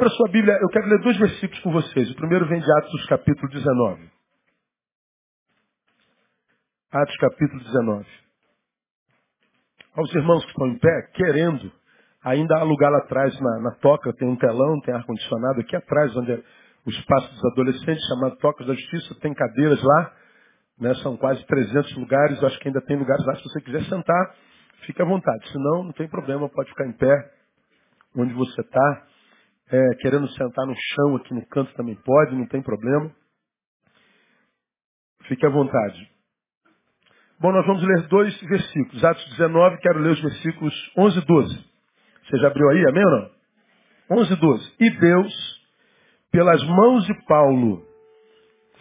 Abra sua Bíblia. Eu quero ler dois versículos com vocês. O primeiro vem de Atos, capítulo 19. Atos, capítulo 19. Aos irmãos que estão em pé, querendo, ainda há lugar lá atrás na, na toca, tem um telão, tem ar-condicionado aqui atrás, onde é o espaço dos adolescentes, chamado Toca da Justiça, tem cadeiras lá, né, são quase 300 lugares, acho que ainda tem lugares lá, se você quiser sentar, fique à vontade, senão não tem problema, pode ficar em pé, onde você está, é, querendo sentar no chão aqui no canto também pode, não tem problema, fique à vontade. Bom, nós vamos ler dois versículos. Atos 19, quero ler os versículos 11 e 12. Você já abriu aí, amém ou não? 11 e 12. E Deus, pelas mãos de Paulo,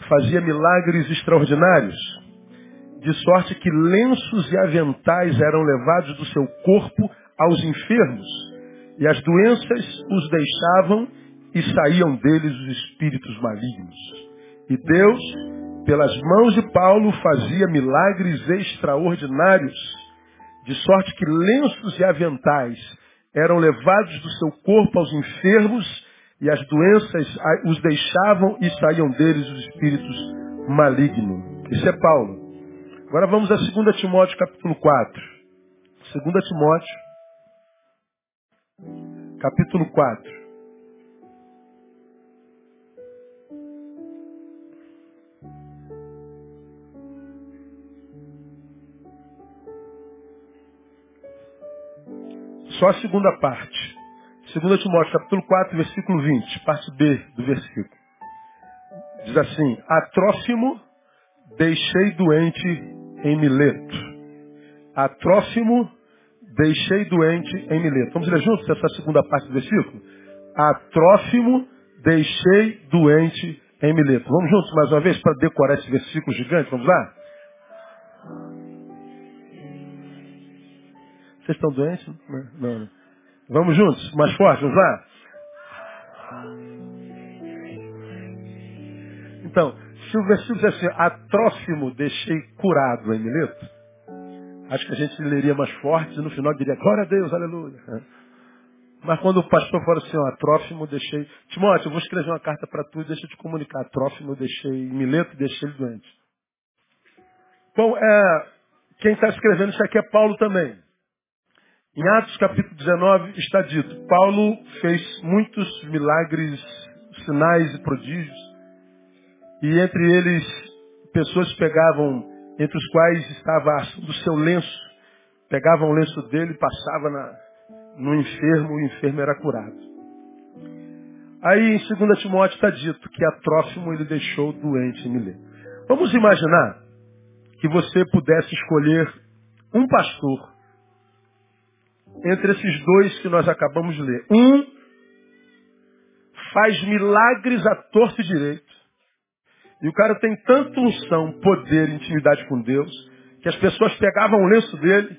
fazia milagres extraordinários, de sorte que lenços e aventais eram levados do seu corpo aos enfermos, e as doenças os deixavam e saíam deles os espíritos malignos. E Deus, pelas mãos de Paulo, fazia milagres extraordinários, de sorte que lenços e aventais eram levados do seu corpo aos enfermos, e as doenças os deixavam e saíam deles os espíritos malignos. Isso é Paulo. Agora vamos a 2 Timóteo capítulo 4. 2 Timóteo, capítulo 4. Só a segunda parte. 2 Timóteo, capítulo 4, versículo 20, parte B do versículo. Diz assim, a Trófimo deixei doente em Mileto. A Trófimo deixei doente em Mileto. Vamos ler juntos essa segunda parte do versículo? A Trófimo deixei doente em Mileto. Vamos juntos mais uma vez para decorar esse versículo gigante? Vamos lá? Vocês estão doentes? Não, não. Vamos juntos, mais forte, vamos lá? Então, se o versículo diz assim, a Trófimo deixei curado em Mileto, acho que a gente leria mais forte e no final diria, glória a Deus, aleluia. Mas quando o pastor fala assim, ó, Trófimo deixei... Timóteo, eu vou escrever uma carta para tu e deixa eu te comunicar. Trófimo deixei Mileto deixei ele doente. Bom, é, quem está escrevendo isso aqui é Paulo também. Em Atos capítulo 19 está dito, Paulo fez muitos milagres, sinais e prodígios, e entre eles pessoas pegavam, entre os quais estava do seu lenço, pegavam o lenço dele e passava na, no enfermo, o enfermo era curado. Aí em 2 Timóteo está dito que a Trófimo ele deixou doente em Mileto. Vamos imaginar que você pudesse escolher um pastor entre esses dois que nós acabamos de ler. Um faz milagres a torto e direito. E o cara tem tanta unção, poder, intimidade com Deus, que as pessoas pegavam o lenço dele,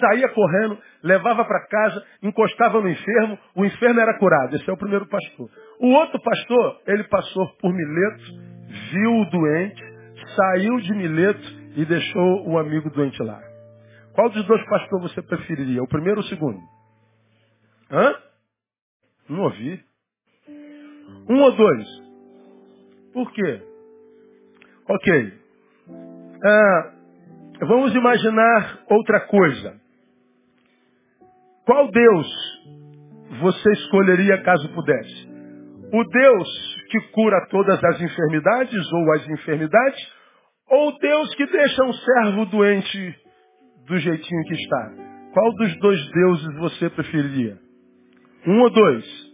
saía correndo, levava para casa, encostava no enfermo, o enfermo era curado. Esse é o primeiro pastor. O outro pastor, ele passou por Mileto, viu o doente, saiu de Mileto e deixou o amigo doente lá. Qual dos dois pastores você preferiria? O primeiro ou o segundo? Hã? Não ouvi. Um ou dois? Por quê? Ok. Ah, vamos imaginar outra coisa. Qual Deus você escolheria caso pudesse? O Deus que cura todas as enfermidades ou as enfermidades? Ou o Deus que deixa um servo doente do jeitinho que está. Qual dos dois deuses você preferiria? Um ou dois?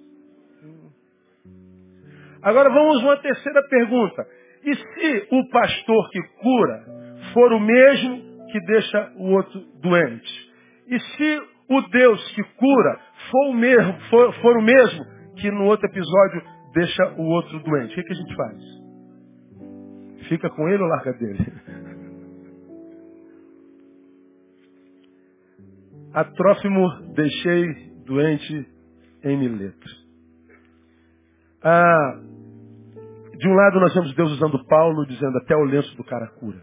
Agora vamos a uma terceira pergunta. E se o pastor que cura for o mesmo que deixa o outro doente? E se o Deus que cura for o mesmo, for, for o mesmo que no outro episódio deixa o outro doente? O que, que a gente faz? Fica com ele ou larga dele? A Trófimo deixei doente em Mileto. Ah, de um lado nós vemos Deus usando Paulo, dizendo até o lenço do cara cura.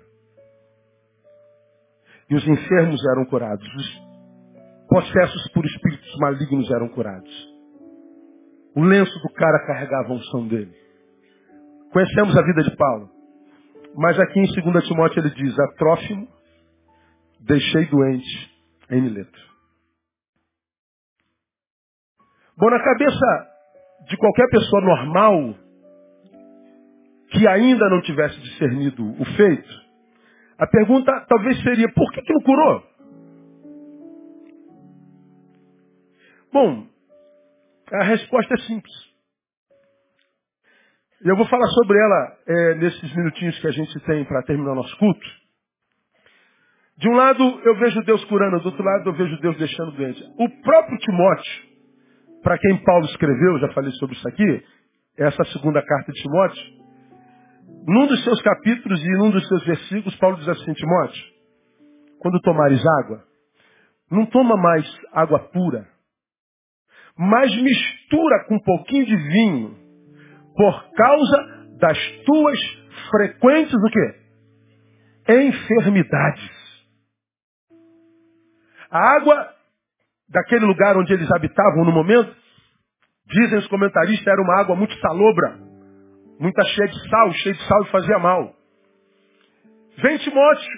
E os enfermos eram curados. Os possessos por espíritos malignos eram curados. O lenço do cara carregava a unção dele. Conhecemos a vida de Paulo. Mas aqui em 2 Timóteo ele diz, a Trófimo deixei doente em Mileto. Bom, na cabeça de qualquer pessoa normal que ainda não tivesse discernido o feito, a pergunta talvez seria, por que, que não curou? Bom, a resposta é simples. E eu vou falar sobre ela é, nesses minutinhos que a gente tem para terminar nosso culto. De um lado eu vejo Deus curando, do outro lado eu vejo Deus deixando doente. O próprio Timóteo, para quem Paulo escreveu, já falei sobre isso aqui, essa segunda carta de Timóteo, num dos seus capítulos e num dos seus versículos, Paulo diz assim, Timóteo, quando tomares água, não toma mais água pura, mas mistura com um pouquinho de vinho, por causa das tuas frequentes o quê? Enfermidades. A água daquele lugar onde eles habitavam no momento, dizem os comentaristas, era uma água muito salobra, muita cheia de sal, cheia de sal e fazia mal. Vem Timóteo,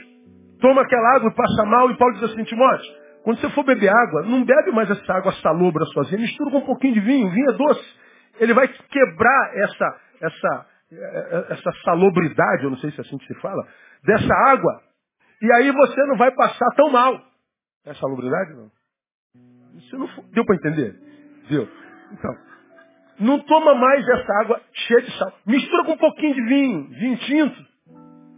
toma aquela água e passa mal, e Paulo diz assim, Timóteo, quando você for beber água, não bebe mais essa água salobra sozinha, mistura com um pouquinho de vinho, vinho é doce. Ele vai quebrar essa, essa, essa salobridade, eu não sei se é assim que se fala, dessa água, e aí você não vai passar tão mal. É salubridade, não? Isso não deu para entender? Deu. Então, não toma mais essa água cheia de sal. Mistura com um pouquinho de vinho, vinho tinto.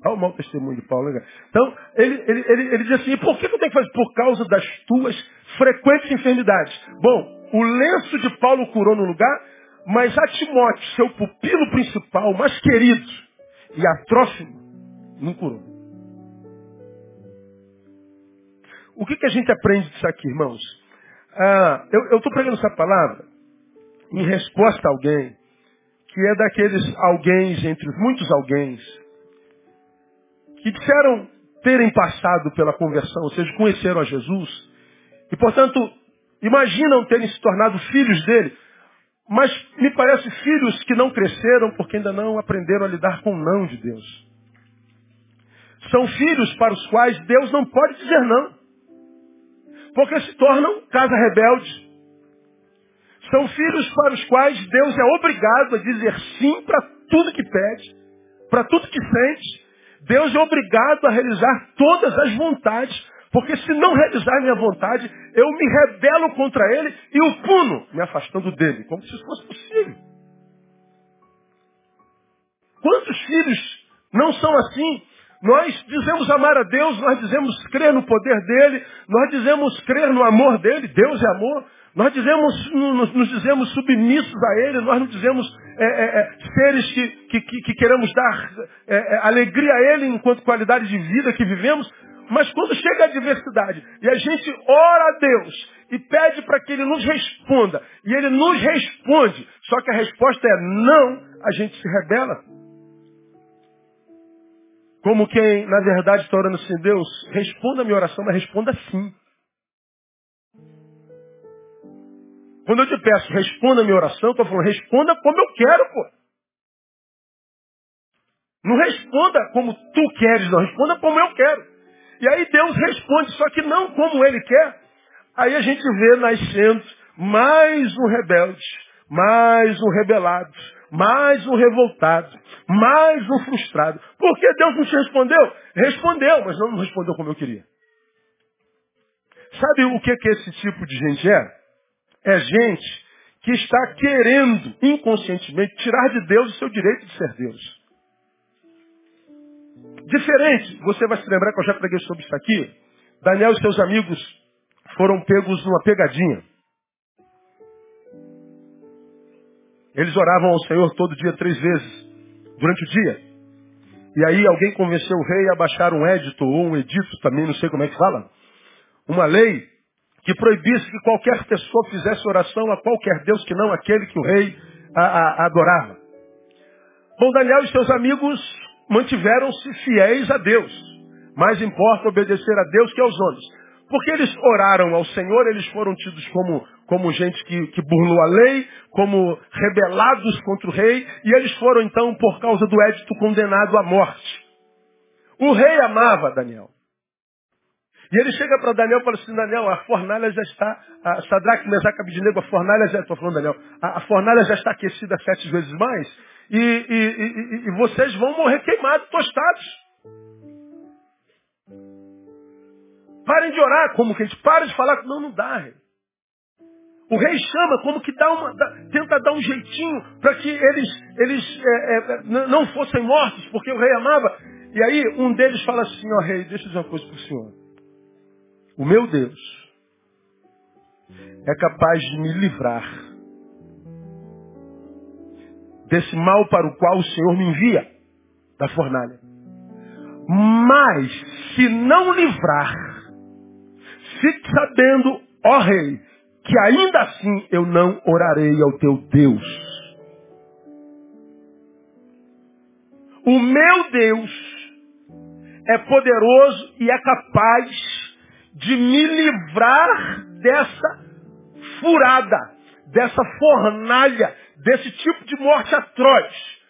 Olha o mau testemunho de Paulo. Né? Então, ele, ele, ele, ele diz assim, por que eu tenho que fazer? Por causa das tuas frequentes enfermidades. Bom, o lenço de Paulo curou no lugar, mas a Timóteo, seu pupilo principal, mais querido, e atrófimo, não curou. O que, que a gente aprende disso aqui, irmãos? Ah, eu estou pregando essa palavra em resposta a alguém que é daqueles alguém entre os muitos alguém que disseram terem passado pela conversão, ou seja, conheceram a Jesus e, portanto, imaginam terem se tornado filhos dele, mas me parece filhos que não cresceram porque ainda não aprenderam a lidar com o não de Deus. São filhos para os quais Deus não pode dizer não. Porque se tornam casa rebelde. São filhos para os quais Deus é obrigado a dizer sim para tudo que pede, para tudo que sente. Deus é obrigado a realizar todas as vontades, porque se não realizar minha vontade, eu me rebelo contra ele e o puno, me afastando dele, como se isso fosse possível. Quantos filhos não são assim? Nós dizemos amar a Deus, nós dizemos crer no poder dele, nós dizemos crer no amor dele, Deus é amor. Nós dizemos, nos, nos dizemos submissos a ele, nós não dizemos é, é, é, seres que, que, que, que, queremos dar é, é, alegria a ele enquanto qualidade de vida que vivemos. Mas quando chega a adversidade e a gente ora a Deus e pede para que ele nos responda, e ele nos responde, só que a resposta é não, a gente se rebela. Como quem, na verdade, está orando assim, Deus, responda a minha oração, mas responda sim. Quando eu te peço, responda a minha oração, eu estou falando, responda como eu quero, pô. Não responda como tu queres, não. Responda como eu quero. E aí Deus responde, só que não como Ele quer. Aí a gente vê nascendo mais um rebelde, mais um rebelado, mais um revoltado, mais um frustrado. Por que Deus não te respondeu? Respondeu, mas não respondeu como eu queria. Sabe o que, que esse tipo de gente é? É gente que está querendo, inconscientemente, tirar de Deus o seu direito de ser Deus. Diferente, você vai se lembrar que eu já preguei sobre isso aqui. Daniel e seus amigos foram pegos numa pegadinha. Eles oravam ao Senhor todo dia, três vezes, durante o dia. E aí alguém convenceu o rei a baixar um édito, ou um edito também, não sei como é que fala, uma lei que proibisse que qualquer pessoa fizesse oração a qualquer Deus que não aquele que o rei a, a, adorava. Bom, Daniel e seus amigos mantiveram-se fiéis a Deus. Mais importa obedecer a Deus que aos homens. Porque eles oraram ao Senhor, eles foram tidos como, como gente que, que burlou a lei, como rebelados contra o rei, e eles foram então, por causa do édito, condenados à morte. O rei amava Daniel. E ele chega para Daniel e fala assim, Daniel, a fornalha já está, a Sadraque, Abednego, a fornalha já, estou falando Daniel, a, a, fornalha já está aquecida sete vezes mais, e, e, e, e vocês vão morrer queimados, tostados. Parem de orar, como que a gente de falar, não, não dá, rei. O rei chama como que dá uma, dá, tenta dar um jeitinho para que eles, eles é, é, não fossem mortos, porque o rei amava. E aí um deles fala assim, ó rei, deixa eu dizer uma coisa para o senhor. O meu Deus é capaz de me livrar desse mal para o qual o Senhor me envia, da fornalha. Mas, se não livrar, fique sabendo, ó rei, que ainda assim eu não orarei ao teu Deus. O meu Deus é poderoso e é capaz de me livrar dessa furada, dessa fornalha, desse tipo de morte atroz.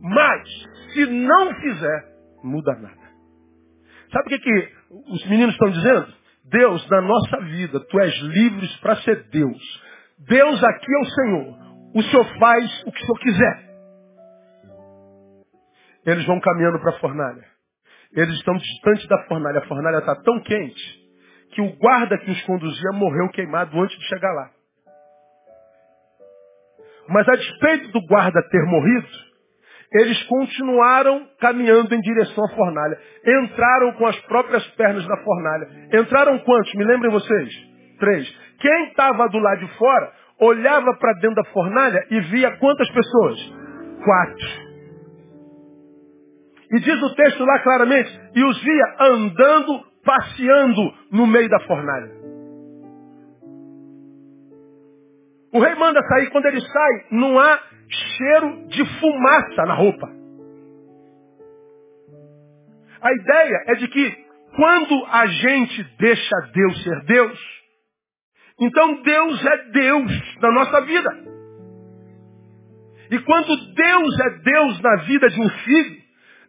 Mas, se não fizer, muda nada. Sabe o que, que os meninos estão dizendo? Deus, na nossa vida, tu és livre para ser Deus. Deus aqui é o Senhor. O Senhor faz o que o Senhor quiser. Eles vão caminhando para a fornalha. Eles estão distantes da fornalha. A fornalha está tão quente que o guarda que os conduzia morreu queimado antes de chegar lá. Mas a despeito do guarda ter morrido, eles continuaram caminhando em direção à fornalha. Entraram com as próprias pernas na fornalha. Entraram quantos? Me lembrem vocês? Três. Quem estava do lado de fora olhava para dentro da fornalha e via quantas pessoas? Quatro. E diz o texto lá claramente, e os via andando passeando no meio da fornalha. O rei manda sair, quando ele sai, não há cheiro de fumaça na roupa. A ideia é de que quando a gente deixa Deus ser Deus, então Deus é Deus na nossa vida. E quando Deus é Deus na vida de um filho,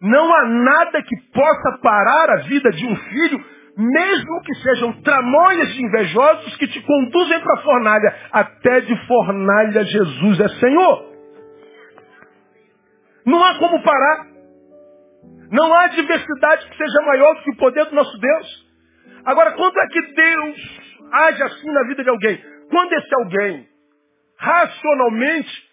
não há nada que possa parar a vida de um filho, mesmo que sejam tramóias de invejosos que te conduzem para a fornalha. Até de fornalha Jesus é Senhor. Não há como parar. Não há diversidade que seja maior do que o poder do nosso Deus. Agora, quando é que Deus age assim na vida de alguém? Quando esse alguém, racionalmente,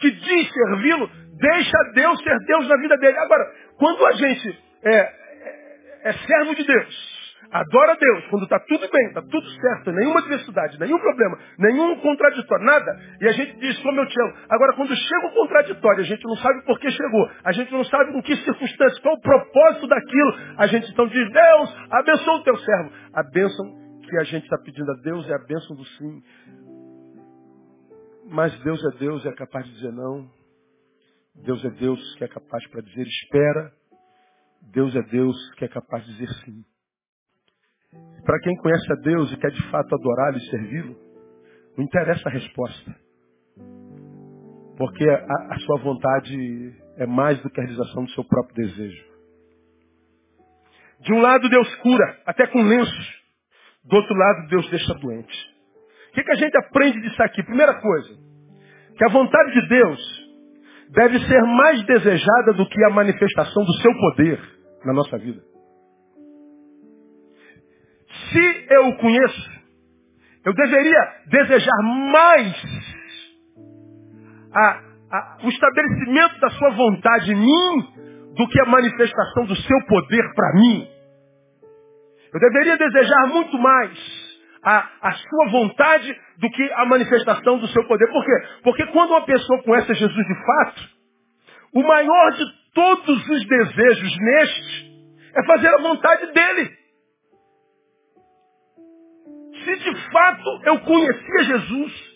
que diz servi-lo, Deixa Deus ser Deus na vida dele. Agora, quando a gente é, é, é servo de Deus, adora Deus, quando está tudo bem, está tudo certo, nenhuma adversidade, nenhum problema, nenhum contraditório, nada, e a gente diz, como eu te amo. Agora, quando chega o contraditório, a gente não sabe por que chegou, a gente não sabe em que circunstância, qual o propósito daquilo, a gente então diz, Deus, abençoa o teu servo. A bênção que a gente está pedindo a Deus é a bênção do sim. Mas Deus é Deus e é capaz de dizer não. Deus é Deus que é capaz para dizer espera. Deus é Deus que é capaz de dizer sim. Para quem conhece a Deus e quer de fato adorá-lo e servi-lo, não interessa a resposta. Porque a, a, sua vontade é mais do que a realização do seu próprio desejo. De um lado Deus cura, até com lenços. Do outro lado Deus deixa doente. O que, que a gente aprende disso aqui? Primeira coisa, que a vontade de Deus deve ser mais desejada do que a manifestação do seu poder na nossa vida. Se eu o conheço, eu deveria desejar mais a, a, o estabelecimento da sua vontade em mim do que a manifestação do seu poder para mim. Eu deveria desejar muito mais a, a sua vontade do que a manifestação do seu poder. Por quê? Porque quando uma pessoa conhece Jesus de fato, o maior de todos os desejos neste é fazer a vontade dele. Se de fato eu conhecia Jesus,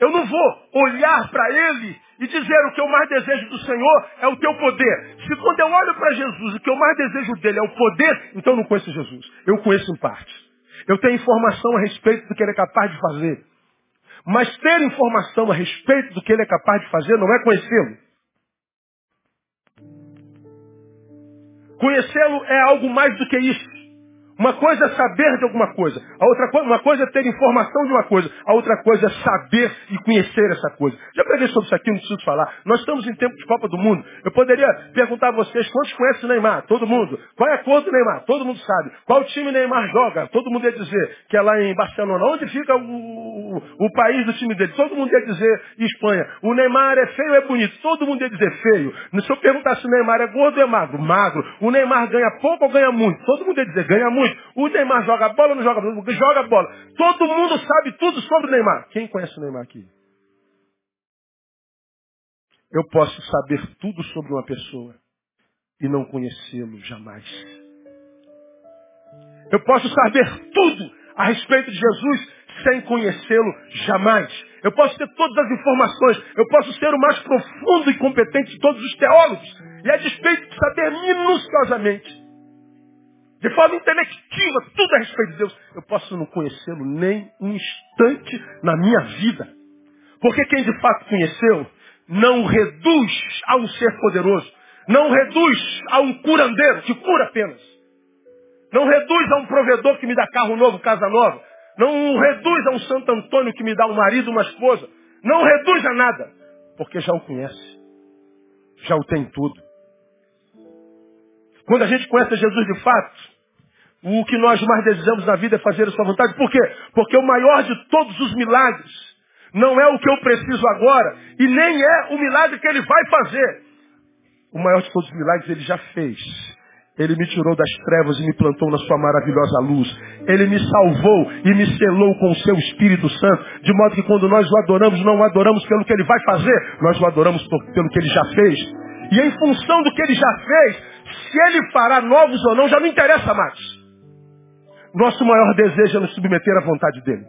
eu não vou olhar para ele e dizer o que eu mais desejo do Senhor é o teu poder. Se quando eu olho para Jesus, o que eu mais desejo dele é o poder, então eu não conheço Jesus. Eu conheço em parte. Eu tenho informação a respeito do que ele é capaz de fazer. Mas ter informação a respeito do que ele é capaz de fazer não é conhecê-lo. Conhecê-lo é algo mais do que isso. Uma coisa é saber de alguma coisa. A outra coisa, uma coisa é ter informação de uma coisa. A outra coisa é saber e conhecer essa coisa. Já preguei sobre isso aqui, não preciso falar. Nós estamos em tempo de Copa do Mundo. Eu poderia perguntar a vocês, quantos conhecem o Neymar? Todo mundo. Qual é a cor do Neymar? Todo mundo sabe. Qual time Neymar joga? Todo mundo ia dizer que é lá em Barcelona. Onde fica o, o, o país do time dele? Todo mundo ia dizer Espanha. O Neymar é feio ou é bonito? Todo mundo ia dizer feio. Se eu perguntar se o Neymar é gordo ou é magro? Magro. O Neymar ganha pouco ou ganha muito? Todo mundo ia dizer ganha muito. O Neymar joga bola ou não joga bola? Joga bola. Todo mundo sabe tudo sobre o Neymar. Quem conhece o Neymar aqui? Eu posso saber tudo sobre uma pessoa e não conhecê-lo jamais. Eu posso saber tudo a respeito de Jesus sem conhecê-lo jamais. Eu posso ter todas as informações. Eu posso ser o mais profundo e competente de todos os teólogos. E a despeito de saber minuciosamente de forma intelectiva, tudo a respeito de Deus. Eu posso não conhecê-lo nem um instante na minha vida. Porque quem de fato conheceu, não reduz a um ser poderoso. Não reduz a um curandeiro, que cura apenas. Não reduz a um provedor que me dá carro novo, casa nova. Não reduz a um Santo Antônio que me dá um marido, uma esposa. Não reduz a nada. Porque já o conhece. Já o tem tudo. Quando a gente conhece Jesus de fato, o que nós mais desejamos na vida é fazer a sua vontade. Por quê? Porque o maior de todos os milagres não é o que eu preciso agora e nem é o milagre que ele vai fazer. O maior de todos os milagres ele já fez. Ele me tirou das trevas e me plantou na sua maravilhosa luz. Ele me salvou e me selou com o seu Espírito Santo. De modo que quando nós o adoramos, não o adoramos pelo que ele vai fazer, nós o adoramos pelo que ele já fez. E em função do que ele já fez, se ele fará novos ou não, já não interessa mais. Nosso maior desejo é nos submeter à vontade dele.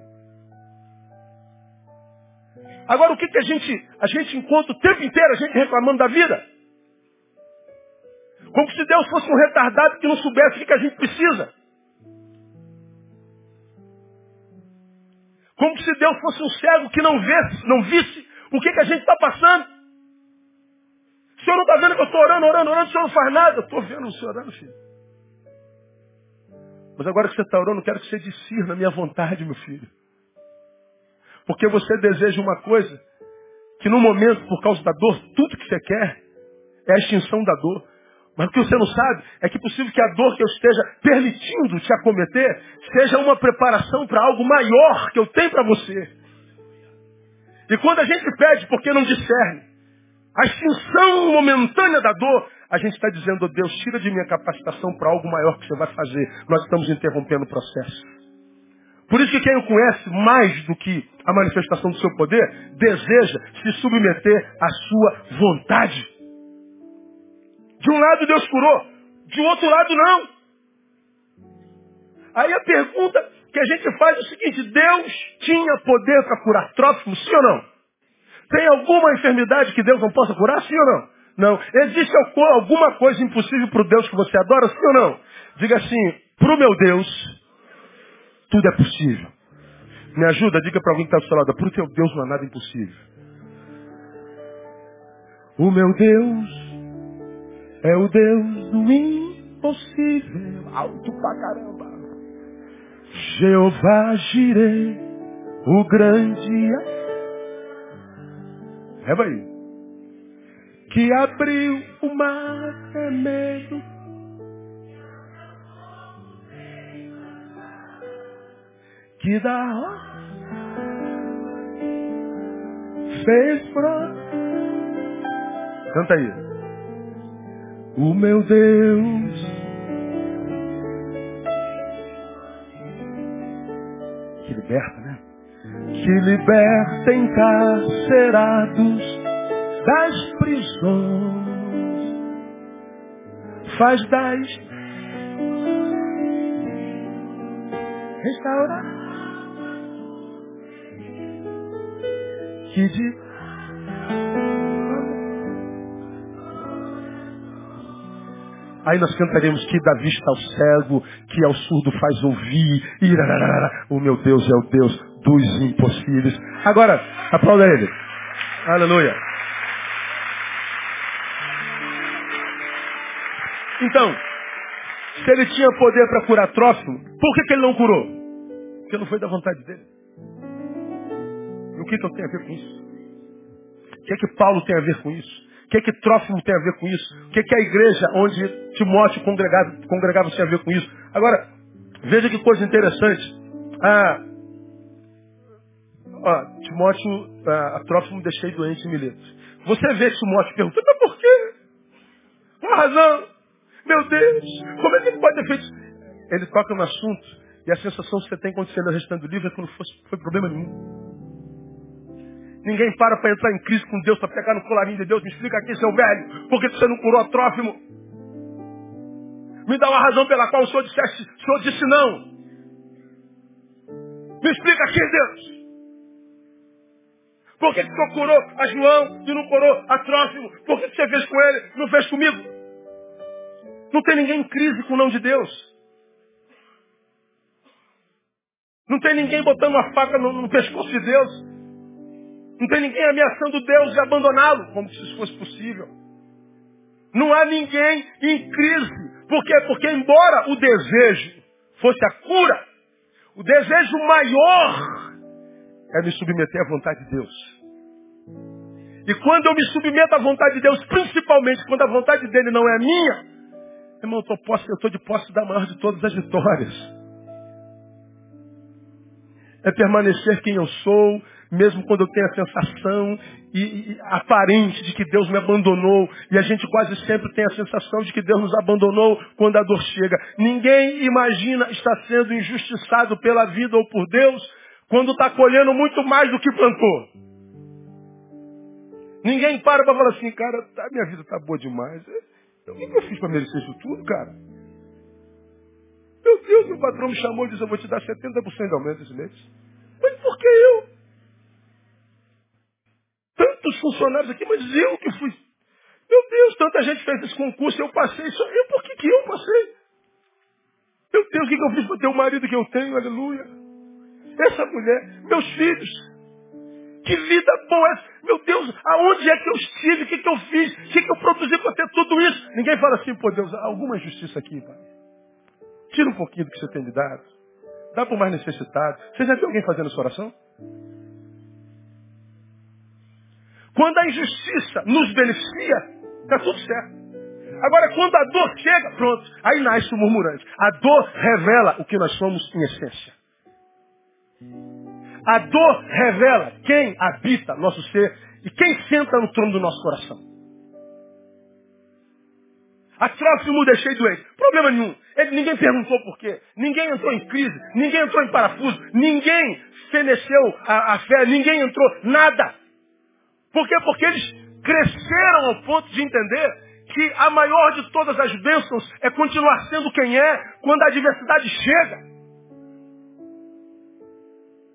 Agora o que, que a gente, a gente encontra o tempo inteiro, a gente reclamando da vida? Como se Deus fosse um retardado que não soubesse o que a gente precisa. Como se Deus fosse um cego que não visse, não visse o que, que a gente está passando. O senhor não está vendo que eu estou orando, orando, orando, o senhor não faz nada. Estou vendo o senhor orando, filho. Mas agora que você está orando, eu quero que você discirna a minha vontade, meu filho. Porque você deseja uma coisa que no momento, por causa da dor, tudo que você quer é a extinção da dor. Mas o que você não sabe é que é possível que a dor que eu esteja permitindo te acometer seja uma preparação para algo maior que eu tenho para você. E quando a gente pede porque não discerne, a extinção momentânea da dor, a gente está dizendo, oh Deus, tira de minha capacitação para algo maior que você vai fazer. Nós estamos interrompendo o processo. Por isso que quem o conhece mais do que a manifestação do seu poder, deseja se submeter à sua vontade. De um lado Deus curou, de outro lado não. Aí a pergunta que a gente faz é o seguinte, Deus tinha poder para curar Trófico, sim ou não? Tem alguma enfermidade que Deus não possa curar, sim ou não? Não. Existe alguma coisa impossível para o Deus que você adora, sim ou não? Diga assim, para o meu Deus, tudo é possível. Me ajuda, diga para alguém que está do seu lado, para o teu Deus não há nada impossível. O meu Deus é o Deus do impossível. Alto pra caramba. Jeová Jirei, o grande. É aí. Que abriu o mar tremendo. Que dá fez brotar. Canta aí. O meu Deus. Que liberta, né? Que liberta encarcerados das prisões. Faz das restaurar. Que de Aí nós cantaremos que dá vista ao cego, que ao surdo faz ouvir. E o meu Deus é o Deus dos impossíveis. Agora, aplauda ele. Aleluia. Então, se ele tinha poder para curar Trófimo, por que, que ele não curou? Porque não foi da vontade dele. E o que, que eu tenho a ver com isso? O que é que Paulo tem a ver com isso? O que é que Trófimo tem a ver com isso? O que é que a igreja onde Timóteo congregava, congregava tem a ver com isso? Agora, veja que coisa interessante. Ah, ó, Timóteo, ah, a Trófimo deixei doente em Mileto. Você vê Timóteo perguntando, mas por quê? A razão? Meu Deus, como é que ele pode ter feito? Ele toca no assunto e a sensação que você tem quando você lê o restante do livro é que não fosse, foi problema nenhum. Ninguém para para entrar em crise com Deus, para pegar no colarinho de Deus. Me explica aqui, seu velho, por que você não curou Trófimo? Me dá uma razão pela qual o senhor, dissesse, o senhor disse não. Me explica aqui, Deus. Por que, que o senhor curou a João e não curou a Trófimo? Por que, você fez com ele não fez comigo? Não tem ninguém em crise com o não de Deus. Não tem ninguém botando uma faca no, no pescoço de Deus. Não tem ninguém ameaçando Deus de abandoná-lo, como se isso fosse possível. Não há ninguém em crise. Por quê? Porque embora o desejo fosse a cura, o desejo maior é me submeter à vontade de Deus. E quando eu me submeto à vontade de Deus, principalmente quando a vontade dele não é minha, Irmão, eu estou de posse da maior de todas as vitórias. É permanecer quem eu sou, mesmo quando eu tenho a sensação e, e, aparente de que Deus me abandonou. E a gente quase sempre tem a sensação de que Deus nos abandonou quando a dor chega. Ninguém imagina estar sendo injustiçado pela vida ou por Deus quando está colhendo muito mais do que plantou. Ninguém para para falar assim, cara, tá, minha vida está boa demais. O que eu fiz para merecer isso tudo, cara? Meu Deus, meu patrão me chamou e disse, eu vou te dar 70% de aumento esse mês. Mas por que eu? Tantos funcionários aqui, mas eu que fui. Meu Deus, tanta gente fez esse concurso, eu passei, só eu, por que, que eu passei? Meu Deus, o que, que eu fiz para ter o marido que eu tenho, aleluia? Essa mulher, meus filhos, que vida boa é Meu Deus, aonde é que eu estive? O que, que eu fiz? O que, que eu produzi para ter tudo isso? Ninguém fala assim, pô Deus, alguma injustiça aqui, pai. Tira um pouquinho do que você tem me dado. Dá para o mais necessitado. Você já viu alguém fazendo essa oração? Quando a injustiça nos beneficia, está tudo certo. Agora, quando a dor chega, pronto, aí nasce o murmurante. A dor revela o que nós somos em essência. A dor revela quem habita nosso ser e quem senta no trono do nosso coração. A Trófimo deixei doente. Problema nenhum. Ele, ninguém perguntou por quê. Ninguém entrou em crise. Ninguém entrou em parafuso. Ninguém feneceu a, a fé. Ninguém entrou. Nada. Por quê? Porque eles cresceram ao ponto de entender que a maior de todas as bênçãos é continuar sendo quem é quando a adversidade chega.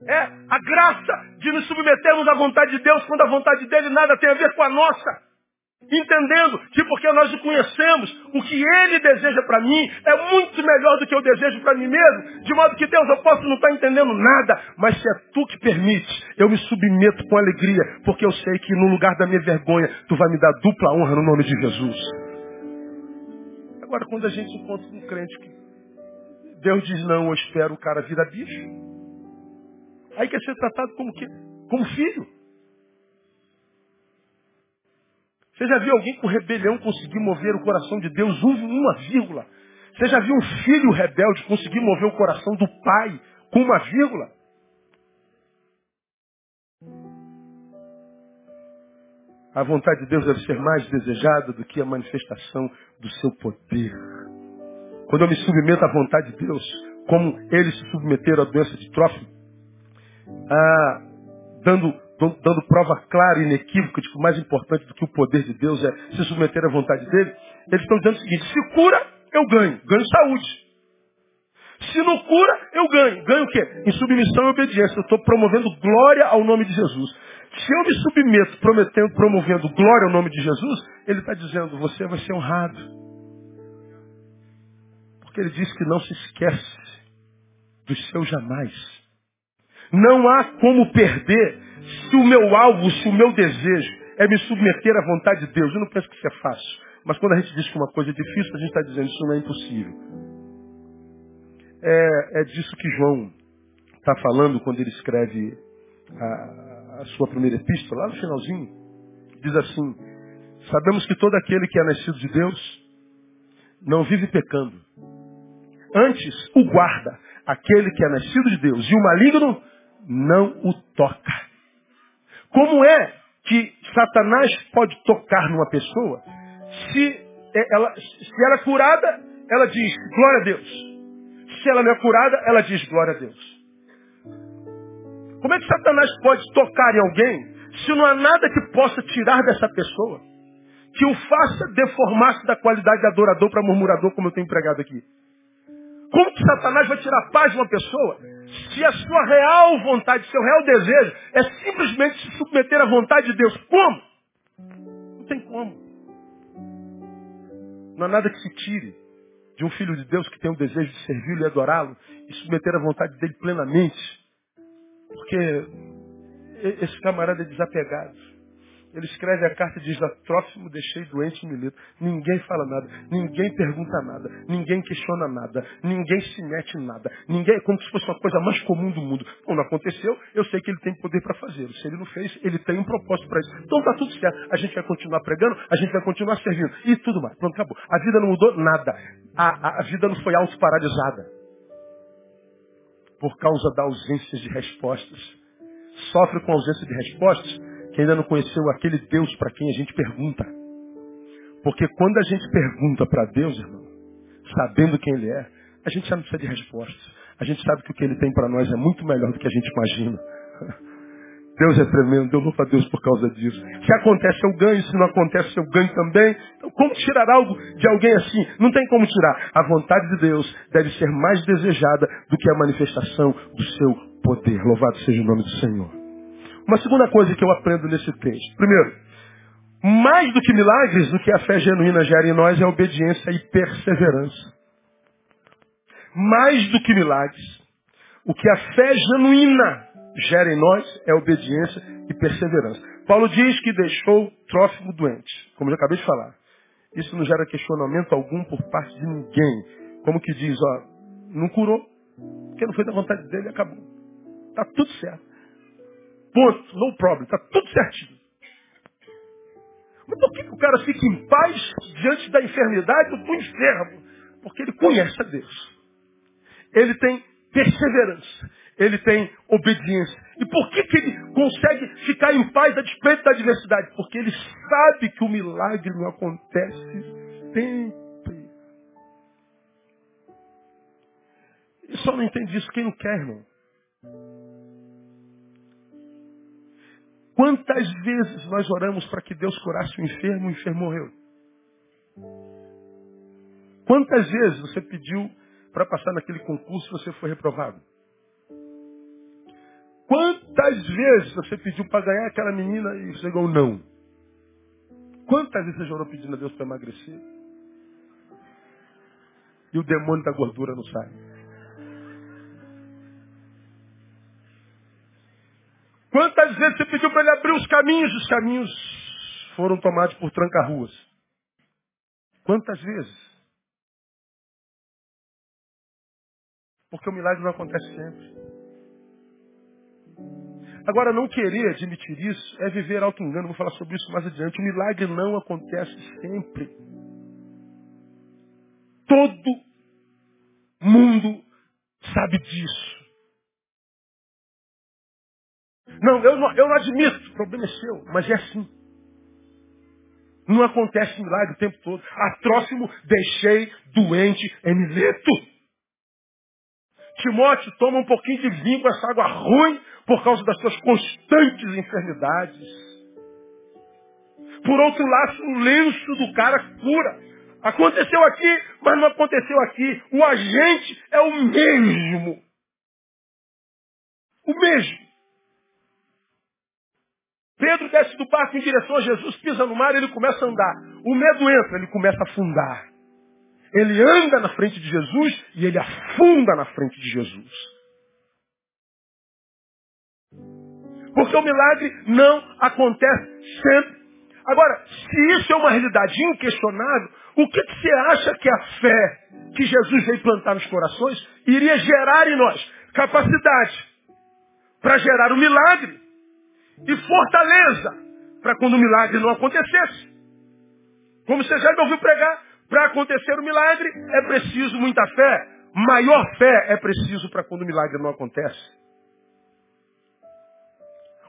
É a graça de nos submetermos à vontade de Deus quando a vontade dele nada tem a ver com a nossa. Entendendo que porque nós o conhecemos, o que ele deseja para mim é muito melhor do que eu desejo para mim mesmo. De modo que Deus, eu posso não estar tá entendendo nada, mas se é tu que permite, eu me submeto com alegria, porque eu sei que no lugar da minha vergonha, tu vai me dar dupla honra no nome de Jesus. Agora, quando a gente encontra um crente que Deus diz não, eu espero, o cara vira bicho. Aí quer ser tratado como, que, como filho. Você já viu alguém com rebelião conseguir mover o coração de Deus uma vírgula? Você já viu um filho rebelde conseguir mover o coração do pai com uma vírgula? A vontade de Deus deve ser mais desejada do que a manifestação do seu poder. Quando eu me submeto à vontade de Deus, como eles se submeteram à doença de Trófimo, ah, dando, dando prova clara e inequívoca de que o mais importante do que o poder de Deus é se submeter à vontade dele, eles estão dizendo o seguinte, se cura, eu ganho, ganho saúde. Se não cura, eu ganho. Ganho o quê? Em submissão e obediência. Eu estou promovendo glória ao nome de Jesus. Se eu me submeto prometendo, promovendo glória ao nome de Jesus, ele está dizendo, você vai ser honrado. Porque ele diz que não se esquece dos seus jamais. Não há como perder se o meu alvo, se o meu desejo é me submeter à vontade de Deus. Eu não penso que isso é fácil. Mas quando a gente diz que uma coisa é difícil, a gente está dizendo isso não é impossível. É, é disso que João está falando quando ele escreve a, a sua primeira epístola, lá no finalzinho. Diz assim, sabemos que todo aquele que é nascido de Deus não vive pecando. Antes, o guarda, aquele que é nascido de Deus, e o maligno não o toca. Como é que Satanás pode tocar numa pessoa se ela, se ela é curada, ela diz glória a Deus. Se ela não é curada, ela diz glória a Deus. Como é que Satanás pode tocar em alguém se não há nada que possa tirar dessa pessoa que o faça deformar-se da qualidade de adorador para murmurador, como eu tenho empregado aqui? Como que Satanás vai tirar a paz de uma pessoa se a sua real vontade, seu real desejo é simplesmente se submeter à vontade de Deus? Como? Não tem como. Não há nada que se tire de um filho de Deus que tem o desejo de servi-lo e adorá-lo e submeter à vontade dele plenamente. Porque esse camarada é desapegado. Ele escreve a carta e diz, Trófimo, deixei doente em Mileto. Ninguém fala nada, ninguém pergunta nada, ninguém questiona nada, ninguém se mete em nada. Ninguém, como se fosse uma coisa mais comum do mundo. Quando aconteceu, eu sei que ele tem poder para fazer. Se ele não fez, ele tem um propósito para isso. Então está tudo certo. A gente vai continuar pregando, a gente vai continuar servindo. E tudo mais. Pronto, acabou. A vida não mudou nada. A, a, a vida não foi autoparalisada. Por causa da ausência de respostas. Sofre com ausência de respostas que ainda não conheceu aquele Deus para quem a gente pergunta. Porque quando a gente pergunta para Deus, irmão, sabendo quem Ele é, a gente já não precisa de respostas. A gente sabe que o que Ele tem para nós é muito melhor do que a gente imagina. Deus é tremendo, eu louvo a Deus por causa disso. Se acontece, eu ganho, se não acontece, eu ganho também. Então, como tirar algo de alguém assim? Não tem como tirar. A vontade de Deus deve ser mais desejada do que a manifestação do seu poder. Louvado seja o nome do Senhor. Uma segunda coisa que eu aprendo nesse texto. Primeiro, mais do que milagres, do que a fé genuína gera em nós é obediência e perseverança. Mais do que milagres, o que a fé genuína gera em nós é obediência e perseverança. Paulo diz que deixou Trófimo doente, como eu acabei de falar. Isso não gera questionamento algum por parte de ninguém. Como que diz, ó, não curou, porque não foi da vontade dele e acabou. Está tudo certo. Ponto. No problem. Está tudo certinho. Mas por que o cara fica em paz diante da enfermidade do enfermo? Porque ele conhece a Deus. Ele tem perseverança. Ele tem obediência. E por que, que ele consegue ficar em paz a despeito da adversidade? Porque ele sabe que o milagre não acontece sempre. E só não entende isso quem não quer, irmão. Quantas vezes nós oramos para que Deus curasse o enfermo e o enfermo morreu? Quantas vezes você pediu para passar naquele concurso e você foi reprovado? Quantas vezes você pediu para ganhar aquela menina e ganhou não? Quantas vezes você orou pedindo a Deus para emagrecer? E o demônio da gordura não sai. Quantas vezes você pediu para ele abrir os caminhos? Os caminhos foram tomados por tranca-ruas. Quantas vezes? Porque o milagre não acontece sempre. Agora, não querer admitir isso é viver auto-engano. Vou falar sobre isso mais adiante. O milagre não acontece sempre. Todo mundo sabe disso. Não, eu não, eu não admito. O problema é seu, mas é assim. Não acontece milagre o tempo todo. A próximo, deixei doente em Mileto. Timóteo, toma um pouquinho de vinho com essa água ruim por causa das suas constantes enfermidades. Por outro lado, o lenço do cara cura. Aconteceu aqui, mas não aconteceu aqui. O agente é o mesmo. O mesmo. Pedro desce do barco em direção a Jesus, pisa no mar, ele começa a andar. O medo entra, ele começa a afundar. ele anda na frente de Jesus e ele afunda na frente de Jesus. Porque o milagre não acontece sempre. Agora, se isso é uma realidade inquestionável, o que, que você acha que a fé que Jesus veio plantar nos corações iria gerar em nós? Capacidade para gerar o milagre e fortaleza para quando o milagre não acontecesse. Como você já me ouviu pregar, para acontecer o milagre é preciso muita fé. Maior fé é preciso para quando o milagre não acontece.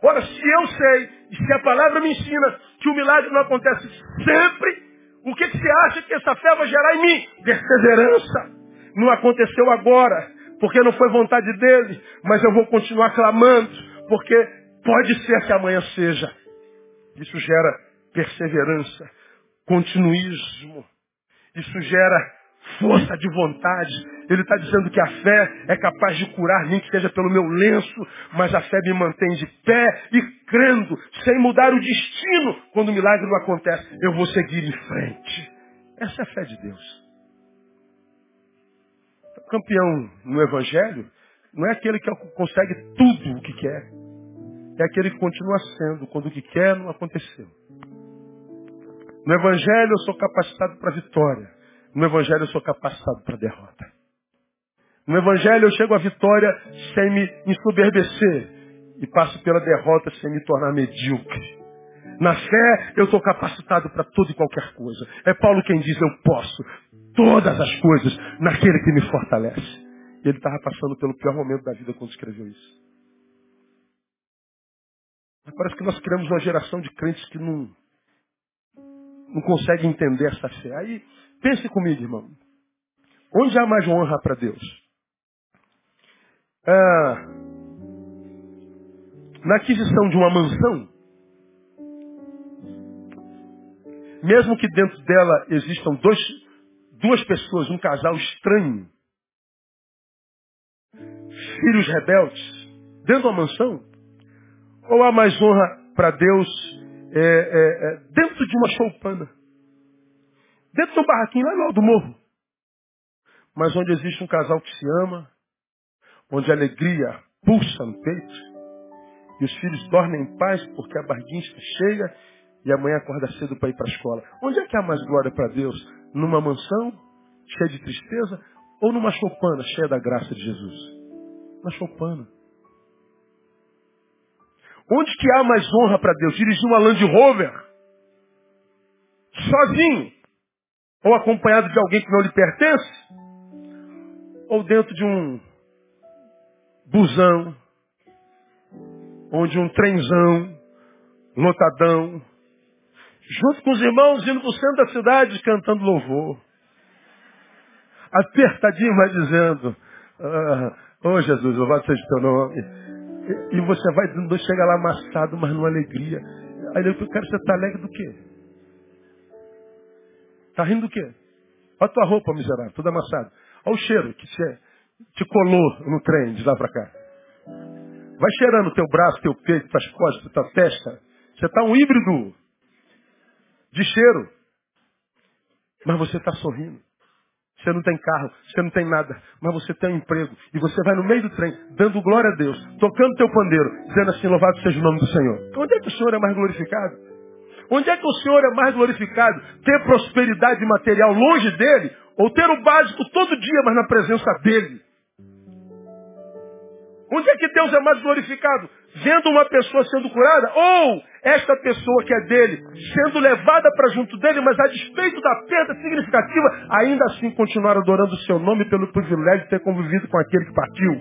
Ora, se eu sei, e se a palavra me ensina que o milagre não acontece sempre, o que, você acha que essa fé vai gerar em mim? Perseverança. Não aconteceu agora, porque não foi vontade dele, mas eu vou continuar clamando, porque pode ser que amanhã seja. Isso gera perseverança, continuismo. Isso gera força de vontade. Ele está dizendo que a fé é capaz de curar, nem que seja pelo meu lenço, mas a fé me mantém de pé e crendo, sem mudar o destino. Quando o milagre não acontece, eu vou seguir em frente. Essa é a fé de Deus. O campeão no Evangelho não é aquele que consegue tudo o que quer. É aquele que continua sendo quando o que quer não aconteceu. No Evangelho eu sou capacitado para a vitória. No Evangelho eu sou capacitado para a derrota. No Evangelho eu chego à vitória sem me ensoberbecer e passo pela derrota sem me tornar medíocre. Na fé eu estou capacitado para toda e qualquer coisa. É Paulo quem diz eu posso todas as coisas naquele que me fortalece. E ele estava passando pelo pior momento da vida quando escreveu isso. Parece que nós criamos uma geração de crentes que não, não consegue entender essa fé. Aí Pense comigo, irmão. Onde há mais honra para Deus? Ah, na aquisição de uma mansão, mesmo que dentro dela existam dois, duas pessoas, um casal estranho, filhos rebeldes, dentro da mansão, ou há mais honra para Deus é, é, é, dentro de uma choupana? Dentro de um barraquinho lá no alto do morro. Mas onde existe um casal que se ama, onde a alegria pulsa no peito, e os filhos dormem em paz porque a barriguinha está cheia e amanhã acorda cedo para ir para a escola. Onde é que há mais glória para Deus? Numa mansão cheia de tristeza ou numa choupana cheia da graça de Jesus? Na choupana. Onde que há mais honra para Deus? Dirigir uma Land Rover sozinho ou acompanhado de alguém que não lhe pertence, ou dentro de um busão, onde um trenzão, lotadão, junto com os irmãos indo para o centro da cidade cantando louvor. Apertadinho, mas dizendo, ah, oh Jesus, louvado seja o teu nome. E, você vai chegar lá amassado, mas numa alegria. Aí eu quero você estar alegre do quê? Tá rindo do quê? Olha a tua roupa, miserável, toda amassada. Olha o cheiro que te, te colou no trem de lá para cá. Vai cheirando teu braço, teu peito, tuas costas, tua testa. Você está um híbrido de cheiro. Mas você está sorrindo. Você não tem carro, você não tem nada, mas você tem um emprego. E você vai no meio do trem, dando glória a Deus, tocando teu pandeiro, dizendo assim, louvado seja o nome do Senhor. Onde é que o Senhor é mais glorificado? Onde é que o Senhor é mais glorificado? Ter prosperidade material longe dele? Ou ter o básico todo dia, mas na presença dele? Onde é que Deus é mais glorificado? Vendo uma pessoa sendo curada? Ou esta pessoa que é dele, sendo levada para junto dele, mas a despeito da perda significativa, ainda assim continuar adorando o seu nome pelo privilégio de ter convivido com aquele que partiu?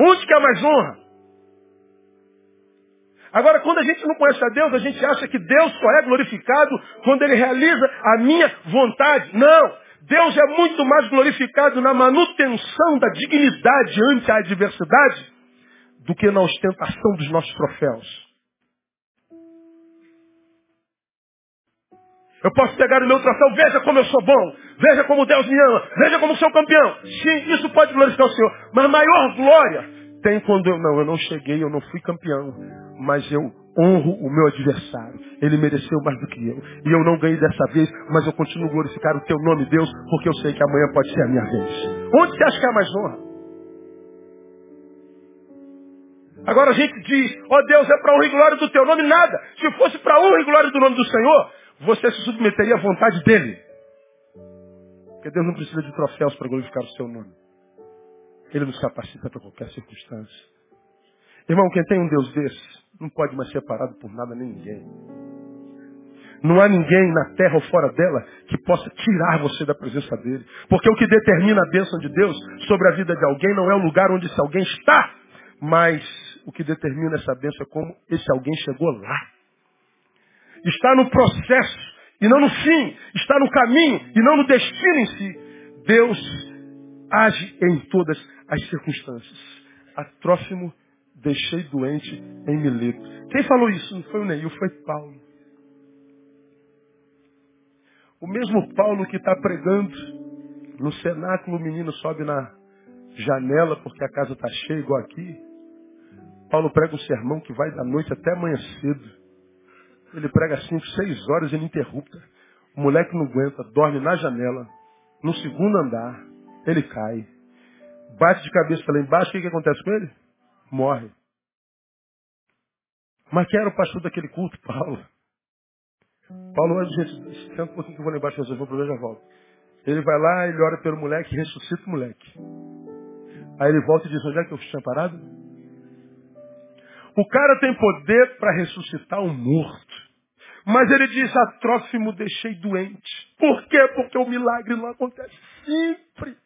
Onde que é mais honra? Agora, quando a gente não conhece a Deus, a gente acha que Deus só é glorificado quando Ele realiza a minha vontade. Não! Deus é muito mais glorificado na manutenção da dignidade ante a adversidade do que na ostentação dos nossos troféus. Eu posso pegar o meu troféu, veja como eu sou bom, veja como Deus me ama, veja como sou campeão. Sim, isso pode glorificar o Senhor, mas maior glória tem quando eu não, eu não cheguei, eu não fui campeão, mas eu honro o meu adversário. Ele mereceu mais do que eu. E eu não ganhei dessa vez, mas eu continuo glorificar o teu nome, Deus, porque eu sei que amanhã pode ser a minha vez. Onde você acha que é mais honra? Agora a gente diz, ó oh Deus, é para honra e glória do teu nome, nada. Se fosse para honra e glória do nome do Senhor, você se submeteria à vontade dele. Porque Deus não precisa de troféus para glorificar o seu nome. Ele nos capacita para qualquer circunstância. Irmão, quem tem um Deus desse, não pode mais ser parado por nada nem ninguém. Não há ninguém na terra ou fora dela que possa tirar você da presença dele. Porque o que determina a bênção de Deus sobre a vida de alguém não é o lugar onde esse alguém está, mas o que determina essa bênção é como esse alguém chegou lá. Está no processo e não no fim. Está no caminho e não no destino em si. Deus age em todas as circunstâncias. A Trófimo deixei doente em Mileto. Quem falou isso? Não foi o Neil, foi Paulo. O mesmo Paulo que está pregando no cenáculo, o menino sobe na janela porque a casa está cheia, igual aqui. Paulo prega um sermão que vai da noite até amanhã cedo. Ele prega cinco, seis horas ininterrupta. O moleque não aguenta, dorme na janela, no segundo andar, ele cai. Bate de cabeça lá embaixo, o que, que acontece com ele? morre. Mas quem era o pastor daquele culto? Paulo. Paulo, olha, gente, senta um pouquinho que eu vou lá embaixo, eu vou para já volto. Ele vai lá, ele ora pelo moleque, ressuscita o moleque. Aí ele volta e diz, onde é que eu tinha parado? O cara tem poder para ressuscitar um morto. Mas ele diz, a Trófimo deixei doente. Por quê? Porque o milagre não acontece sempre.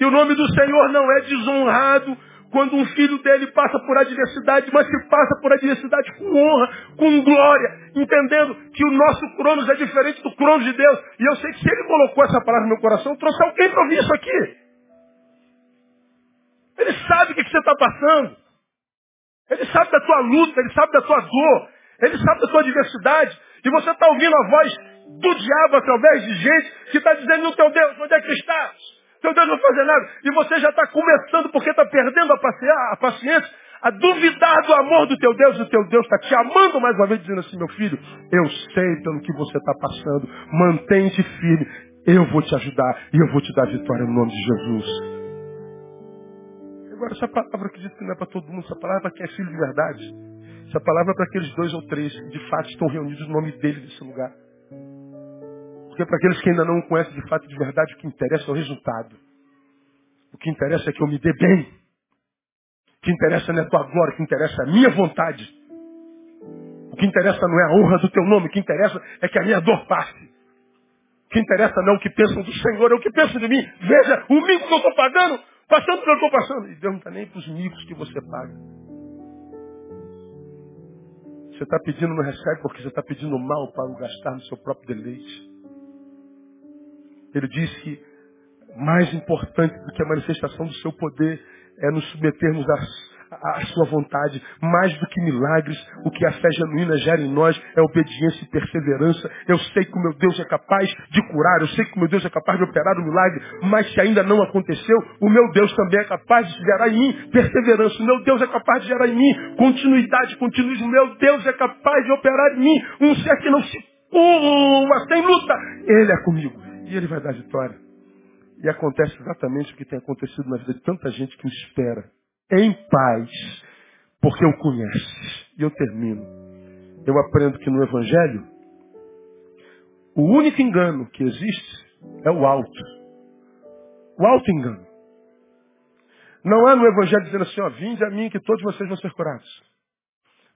E o nome do Senhor não é desonrado quando um filho dele passa por adversidade, mas que passa por adversidade com honra, com glória, entendendo que o nosso Cronos é diferente do Cronos de Deus. E eu sei que se ele colocou essa palavra no meu coração, trouxe alguém para ouvir isso aqui. Ele sabe o que você está passando. Ele sabe da tua luta, ele sabe da tua dor, ele sabe da tua adversidade. E você está ouvindo a voz do diabo através de gente que está dizendo teu Deus, onde é que estás? Teu Deus não vai fazer nada. E você já está começando, porque está perdendo a paciência, a duvidar do amor do teu Deus. O teu Deus está te amando mais uma vez, dizendo assim, meu filho, eu sei pelo que você está passando. Mantém-te firme. Eu vou te ajudar e eu vou te dar vitória no nome de Jesus. Agora, essa palavra eu acredito que não é para todo mundo. Essa palavra é quem é filho de verdade. Essa palavra é para aqueles dois ou três que de fato estão reunidos no nome dele nesse lugar. Porque para aqueles que ainda não conhecem de fato de verdade, o que interessa é o resultado. O que interessa é que eu me dê bem. O que interessa não é a tua glória, o que interessa é a minha vontade. O que interessa não é a honra do teu nome, o que interessa é que a minha dor passe. O que interessa não é o que pensam do Senhor, é o que pensam de mim. Veja, o mico que eu estou pagando, passando pelo que eu estou passando. E Deus não está nem para os micos que você paga. Você está pedindo, não recebe porque você está pedindo mal para o gastar no seu próprio deleite. Ele diz que mais importante do que a manifestação do seu poder é nos submetermos à, à sua vontade. Mais do que milagres, o que a fé genuína gera em nós é obediência e perseverança. Eu sei que o meu Deus é capaz de curar, eu sei que o meu Deus é capaz de operar o milagre, mas se ainda não aconteceu, o meu Deus também é capaz de gerar em mim perseverança. O meu Deus é capaz de gerar em mim continuidade, continuismo. O meu Deus é capaz de operar em mim um ser que não se curva, sem luta. Ele é comigo e ele vai dar vitória. E acontece exatamente o que tem acontecido na vida de tanta gente que o espera. Em paz, porque o conhece. E eu termino. Eu aprendo que no Evangelho, o único engano que existe é o alto. O alto engano. Não é no Evangelho dizendo assim, ó, vinde a mim que todos vocês vão ser curados.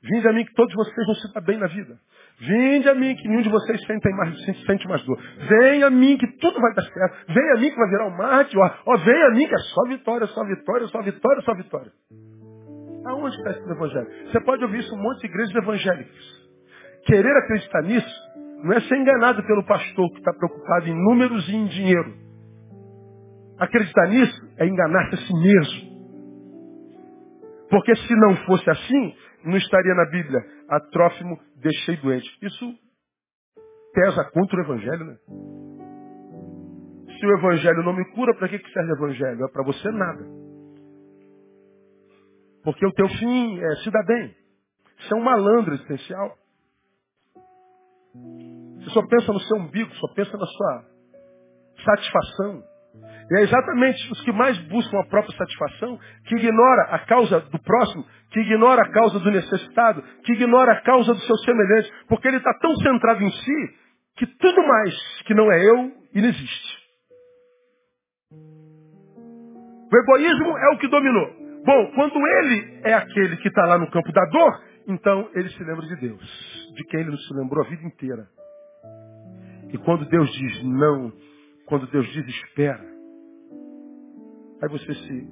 Vinde a mim que todos vocês vão se dar bem na vida. Vinde a mim que nenhum de vocês sente mais, sente mais dor. Venha a mim que tudo vai dar certo. Venha a mim que vai virar um mártir. Ó, ó, venha a mim que é só vitória, só vitória, só vitória, só vitória. Aonde está esse evangelho? Você pode ouvir isso em um monte de igrejas evangélicas. Querer acreditar nisso não é ser enganado pelo pastor que está preocupado em números e em dinheiro. Acreditar nisso é enganar-se a si mesmo. Porque se não fosse assim, não estaria na Bíblia, a Trófimo deixei doente. Isso pesa contra o Evangelho, né? Se o Evangelho não me cura, para que serve o Evangelho? É para você nada. Porque o teu fim é se dar bem. Você é um malandro existencial. Você só pensa no seu umbigo, só pensa na sua satisfação. E é exatamente os que mais buscam a própria satisfação, que ignora a causa do próximo, que ignora a causa do necessitado, que ignora a causa do seu semelhante, porque ele está tão centrado em si que tudo mais que não é eu, inexiste. O egoísmo é o que dominou. Bom, quando ele é aquele que está lá no campo da dor, então ele se lembra de Deus, de quem ele não se lembrou a vida inteira. E quando Deus diz não, quando Deus diz espera, aí você se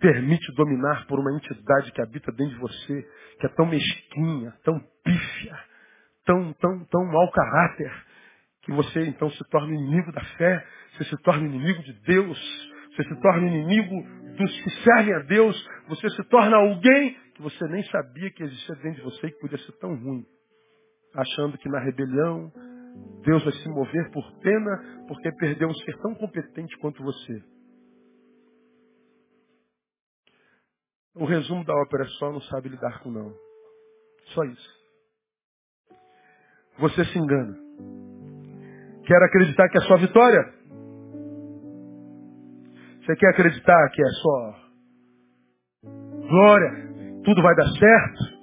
permite dominar por uma entidade que habita dentro de você, que é tão mesquinha, tão pífia, tão, tão, tão mau caráter, que você então se torna inimigo da fé, você se torna inimigo de Deus, você se torna inimigo dos que servem a Deus, você se torna alguém que você nem sabia que existia dentro de você e que podia ser tão ruim. Achando que na rebelião Deus vai se mover por pena porque perdeu um ser tão competente quanto você. O resumo da ópera é só não sabe lidar com não. Só isso. Você se engana. Quer acreditar que é só vitória? Você quer acreditar que é só glória, tudo vai dar certo?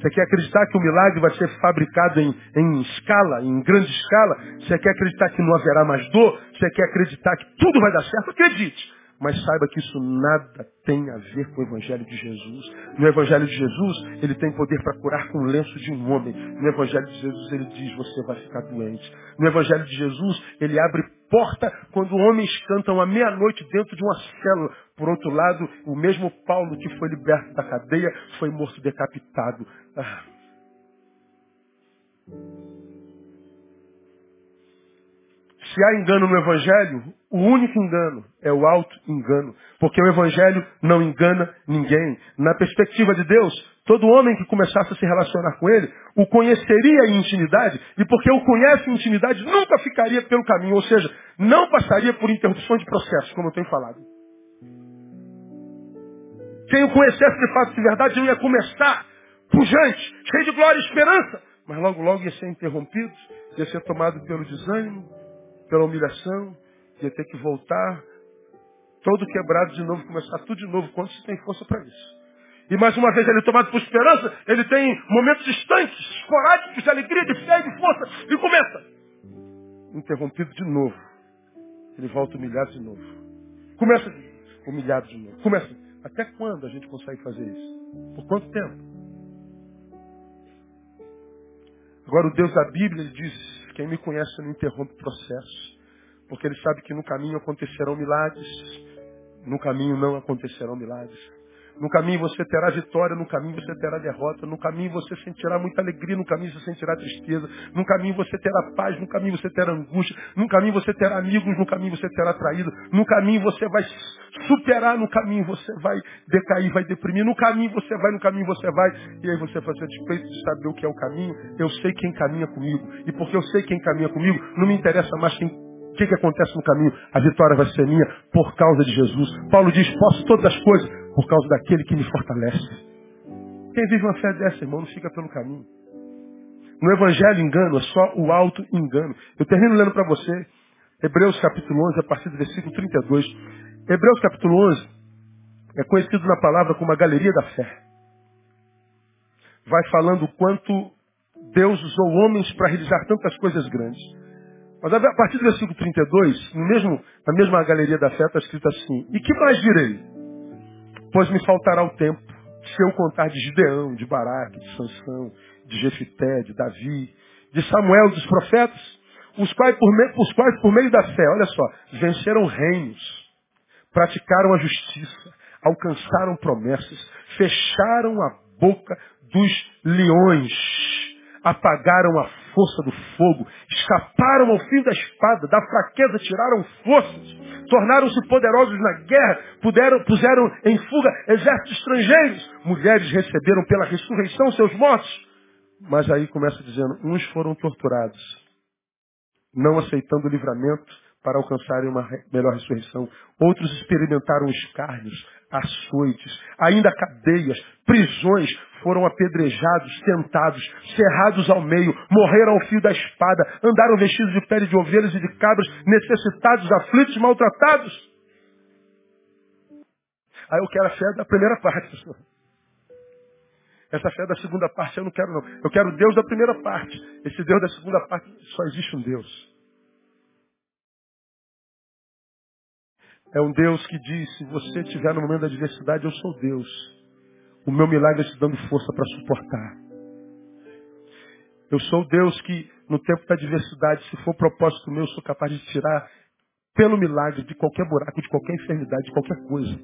Você quer acreditar que o milagre vai ser fabricado em, em escala, em grande escala? Você quer acreditar que não haverá mais dor? Você quer acreditar que tudo vai dar certo? Acredite. Mas saiba que isso nada tem a ver com o Evangelho de Jesus. No Evangelho de Jesus, ele tem poder para curar com o lenço de um homem. No Evangelho de Jesus, ele diz, você vai ficar doente. No Evangelho de Jesus, ele abre porta quando homens cantam à meia-noite dentro de uma célula. Por outro lado, o mesmo Paulo que foi liberto da cadeia foi morto decapitado. Ah. Se há engano no Evangelho, o único engano é o auto-engano. Porque o Evangelho não engana ninguém. Na perspectiva de Deus, todo homem que começasse a se relacionar com ele, o conheceria em intimidade, e porque o conhece em intimidade, nunca ficaria pelo caminho. Ou seja, não passaria por interrupção de processo, como eu tenho falado. Quem o conhecesse de fato de verdade ia começar pujante, cheio de glória e esperança. Mas logo, logo ia ser interrompido, ia ser tomado pelo desânimo, pela humilhação, ia ter que voltar todo quebrado de novo, começar tudo de novo, quando se tem força para isso. E mais uma vez ele é tomado por esperança, ele tem momentos distantes, esporádicos de alegria, de fé, de força, e começa. Interrompido de novo. Ele volta humilhado de novo. Começa humilhado de novo. Começa. Até quando a gente consegue fazer isso? Por quanto tempo? Agora o Deus da Bíblia ele diz quem me conhece não interrompe o processo. Porque ele sabe que no caminho acontecerão milagres. No caminho não acontecerão milagres. No caminho você terá vitória, no caminho você terá derrota, no caminho você sentirá muita alegria, no caminho você sentirá tristeza, no caminho você terá paz, no caminho você terá angústia, no caminho você terá amigos, no caminho você terá traído, no caminho você vai superar, no caminho você vai decair, vai deprimir, no caminho você vai, no caminho você vai, e aí você faz a despeito de saber o que é o caminho, eu sei quem caminha comigo, e porque eu sei quem caminha comigo, não me interessa mais quem o que, que acontece no caminho? A vitória vai ser minha por causa de Jesus. Paulo diz, posso todas as coisas por causa daquele que me fortalece. Quem vive uma fé dessa, irmão, não fica pelo caminho. No Evangelho, engano é só o alto engano. Eu termino lendo para você Hebreus capítulo 11, a partir do versículo 32. Hebreus capítulo 11 é conhecido na palavra como a galeria da fé. Vai falando o quanto Deus usou homens para realizar tantas coisas grandes. Mas a partir do versículo 32, no mesmo, na mesma galeria da fé, está escrito assim: E que mais direi? Pois me faltará o tempo. Se eu contar de Gideão, de Baraque, de Sansão, de Jefité, de Davi, de Samuel, dos profetas, os quais por, meio, os quais por meio da fé, olha só, venceram reinos, praticaram a justiça, alcançaram promessas, fecharam a boca dos leões, apagaram a força do fogo, escaparam ao fim da espada, da fraqueza tiraram forças, tornaram-se poderosos na guerra, puderam, puseram em fuga exércitos estrangeiros, mulheres receberam pela ressurreição seus mortos. Mas aí começa dizendo, uns foram torturados, não aceitando o livramento para alcançarem uma melhor ressurreição. Outros experimentaram escárnios, açoites, ainda cadeias, prisões, foram apedrejados, tentados, cerrados ao meio, morreram ao fio da espada, andaram vestidos de pele de ovelhas e de cabras, necessitados, aflitos, maltratados. Aí eu quero a fé da primeira parte, pastor. Essa fé da segunda parte eu não quero, não. Eu quero Deus da primeira parte. Esse Deus da segunda parte, só existe um Deus. É um Deus que diz, se você estiver no momento da adversidade, eu sou Deus. O meu milagre é te dando força para suportar. Eu sou Deus que, no tempo da adversidade, se for propósito meu, eu sou capaz de tirar, pelo milagre, de qualquer buraco, de qualquer enfermidade, de qualquer coisa.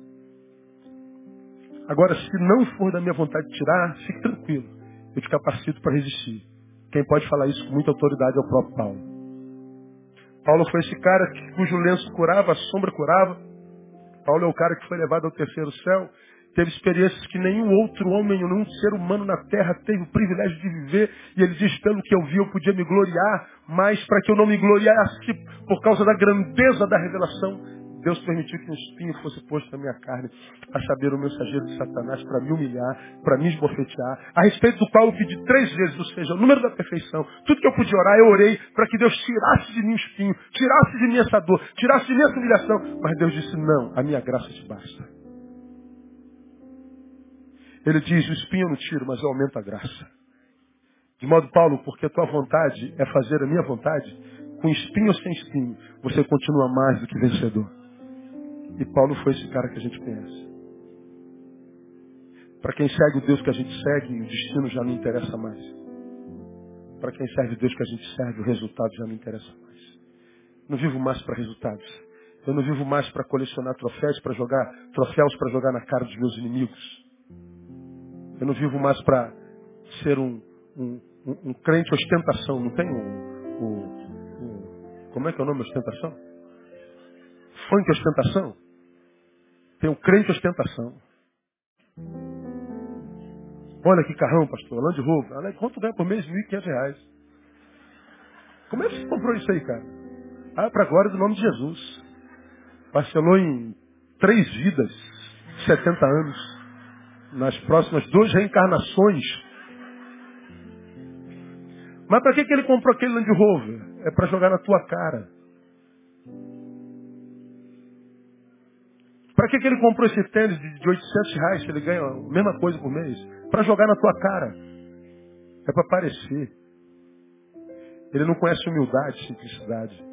Agora, se não for da minha vontade de tirar, fique tranquilo. Eu te capacito para resistir. Quem pode falar isso com muita autoridade é o próprio Paulo. Paulo foi esse cara que, cujo lenço curava, a sombra curava. Paulo é o cara que foi levado ao terceiro céu. Teve experiências que nenhum outro homem, nenhum ser humano na terra teve o privilégio de viver. E ele diz, pelo que eu vi, eu podia me gloriar, mas para que eu não me gloriasse por causa da grandeza da revelação, Deus permitiu que um espinho fosse posto na minha carne, a saber, o mensageiro de Satanás, para me humilhar, para me esbofetear, a respeito do qual eu pedi três vezes, ou seja, o número da perfeição. Tudo que eu podia orar, eu orei para que Deus tirasse de mim o espinho, tirasse de mim essa dor, tirasse de mim essa humilhação. Mas Deus disse, não, a minha graça te basta. Ele diz, o espinho eu não tiro, mas eu aumento a graça. De modo, Paulo, porque a tua vontade é fazer a minha vontade, com espinho ou sem espinho, você continua mais do que vencedor. E Paulo foi esse cara que a gente conhece. Para quem segue o Deus que a gente segue, o destino já não interessa mais. Para quem serve o Deus que a gente serve, o resultado já não interessa mais. Não vivo mais para resultados. Eu não vivo mais para colecionar troféus, para jogar troféus para jogar na cara dos meus inimigos. Eu não vivo mais para ser um, um, um, um crente ostentação. Não tem um, um, um- Como é que é o nome ostentação? Funk ostentação? Tem o crente ostentação. Olha que carrão, pastor. Land Rover. Quanto ganha por mês? 1.500 reais. Como é que você comprou isso aí, cara? Ah, para agora do nome de Jesus. Parcelou em três vidas, 70 anos. Nas próximas duas reencarnações. Mas para que, que ele comprou aquele Land Rover? É para jogar na tua cara. Para que, que ele comprou esse tênis de de 800 reais se ele ganha a mesma coisa por mês? Para jogar na tua cara. É para aparecer. Ele não conhece humildade, simplicidade.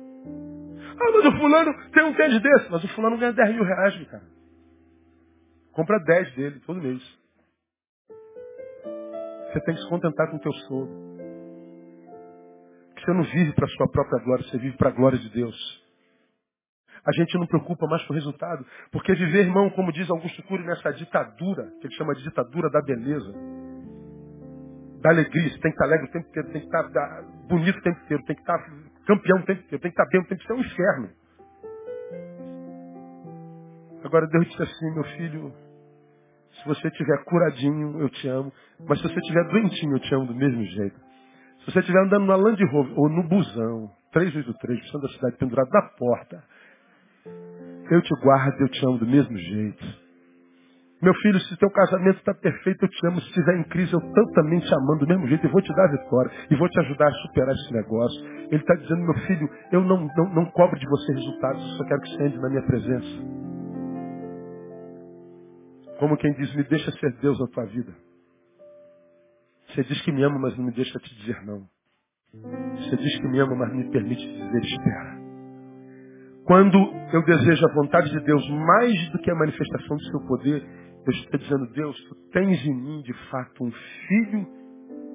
Ah, mas o fulano tem um tênis desse. Mas o fulano ganha 10 mil reais, meu cara. Compra 10 dele todo mês. Você tem que se contentar com o teu sogro. Você não vive para a sua própria glória, você vive para a glória de Deus. A gente não preocupa mais com o resultado. Porque viver, irmão, como diz Augusto Cury, nessa ditadura, que ele chama de ditadura da beleza, da alegria, você tem que estar alegre o tempo inteiro, tem que estar bonito o tempo inteiro, tem que estar campeão o tempo inteiro, tem que estar bem inteiro, isso é um inferno. Agora Deus disse assim, meu filho, se você estiver curadinho, eu te amo, mas se você estiver doentinho, eu te amo do mesmo jeito. Se você estiver andando na Land Rover ou no busão, 383, precisando da cidade pendurado na porta, eu te guardo, eu te amo do mesmo jeito. Meu filho, se teu casamento está perfeito, eu te amo. Se estiver em crise, eu também te amando do mesmo jeito e vou te dar vitória e vou te ajudar a superar esse negócio. Ele está dizendo, meu filho, eu não, não, não cobro de você resultados, eu só quero que você ande na minha presença. Como quem diz, me deixa ser Deus na tua vida. Você diz que me ama, mas não me deixa te dizer não. Você diz que me ama, mas me permite dizer espera. Quando eu desejo a vontade de Deus mais do que a manifestação do seu poder, eu estou dizendo, Deus, tu tens em mim de fato um filho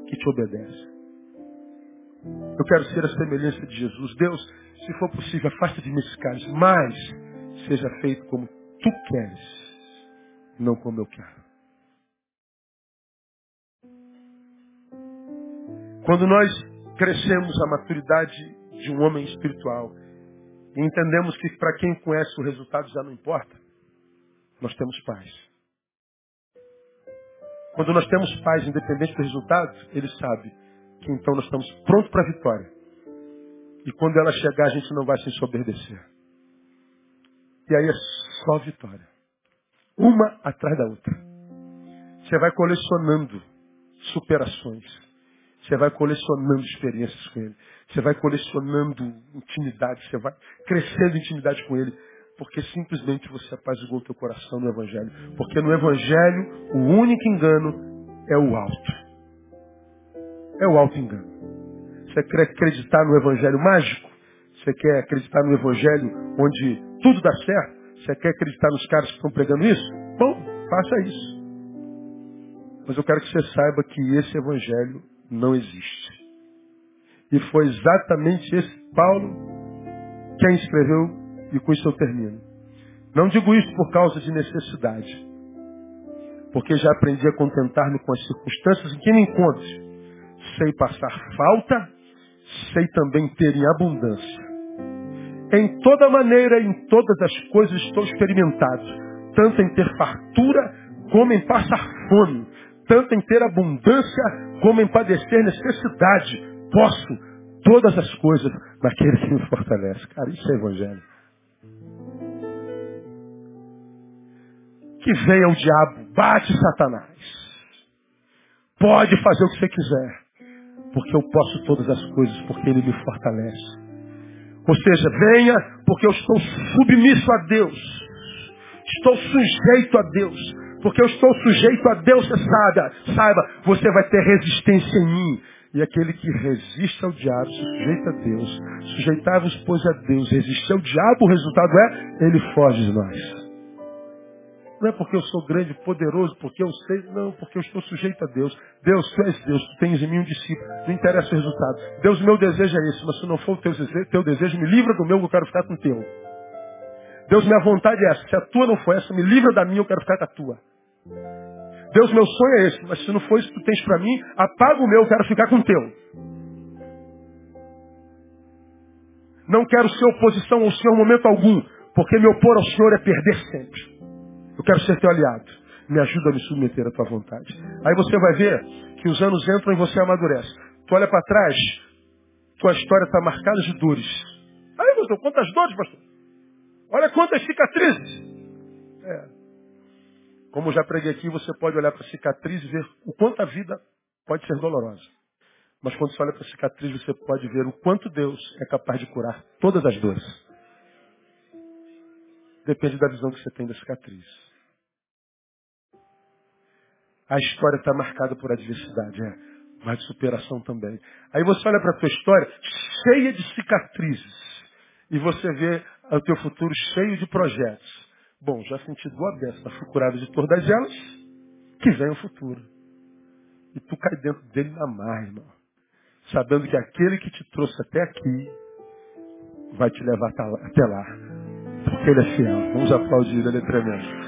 que te obedece. Eu quero ser a semelhança de Jesus. Deus, se for possível, afasta de mim esse cálice, mas seja feito como tu queres, não como eu quero. Quando nós crescemos a maturidade de um homem espiritual e entendemos que para quem conhece o resultado já não importa, nós temos paz. Quando nós temos paz, independente do resultado, ele sabe que então nós estamos prontos para a vitória. E quando ela chegar, a gente não vai se ensoberbecer. E aí é só vitória. Uma atrás da outra. Você vai colecionando superações. Você vai colecionando experiências com ele. Você vai colecionando intimidade. Você vai crescendo intimidade com ele. Porque simplesmente você apazigou o teu coração no Evangelho. Porque no Evangelho, o único engano é o alto. É o alto engano. Você quer acreditar no Evangelho mágico? Você quer acreditar no Evangelho onde tudo dá certo? Você quer acreditar nos caras que estão pregando isso? Bom, faça isso. Mas eu quero que você saiba que esse Evangelho não existe. E foi exatamente esse Paulo quem escreveu, e com isso eu termino. Não digo isso por causa de necessidade, porque já aprendi a contentar-me com as circunstâncias em que me encontro. Sei passar falta, sei também ter em abundância. Em toda maneira, em todas as coisas estou experimentado, tanto em ter fartura como em passar fome, tanto em ter abundância como em padecer necessidade. Posso todas as coisas naquele que me fortalece. Cara, isso é evangelho. Que venha o diabo, bate Satanás. Pode fazer o que você quiser, porque eu posso todas as coisas, porque ele me fortalece. Ou seja, venha porque eu estou submisso a Deus. Estou sujeito a Deus. Porque eu estou sujeito a Deus, você saiba, saiba, você vai ter resistência em mim. E aquele que resiste ao diabo, sujeita a Deus. Sujeitar-vos, pois, a Deus. Resistir ao diabo, o resultado é, ele foge de nós. Não é porque eu sou grande, poderoso, porque eu sei, não, porque eu estou sujeito a Deus. Deus, tu és Deus, tu tens em mim um discípulo, não interessa o resultado. Deus, meu desejo é esse, mas se não for o teu desejo, teu desejo me livra do meu, eu quero ficar com o teu. Deus, minha vontade é essa, se a tua não for essa, me livra da minha, eu quero ficar com a tua. Deus, meu sonho é esse, mas se não for isso que tu tens para mim, apaga o meu, eu quero ficar com o teu. Não quero ser oposição ao Senhor em momento algum, porque me opor ao Senhor é perder sempre. Eu quero ser teu aliado. Me ajuda a me submeter à tua vontade. Aí você vai ver que os anos entram e você amadurece. Tu olha para trás, tua história está marcada de dores. Aí, pastor, quantas dores, pastor? Olha quantas cicatrizes. É. Como já preguei aqui, você pode olhar para a cicatriz e ver o quanto a vida pode ser dolorosa. Mas quando você olha para a cicatriz, você pode ver o quanto Deus é capaz de curar todas as dores. Depende da visão que você tem da cicatriz. A história está marcada por adversidade, é, mas de superação também. Aí você olha para a tua história cheia de cicatrizes e você vê o teu futuro cheio de projetos. Bom, já senti dor dessa, fui curado de todas elas, que vem o futuro. E tu cai dentro dele na mar, irmão. Sabendo que aquele que te trouxe até aqui vai te levar até lá. Porque ele é fiel. Vamos aplaudir, ele é tremendo.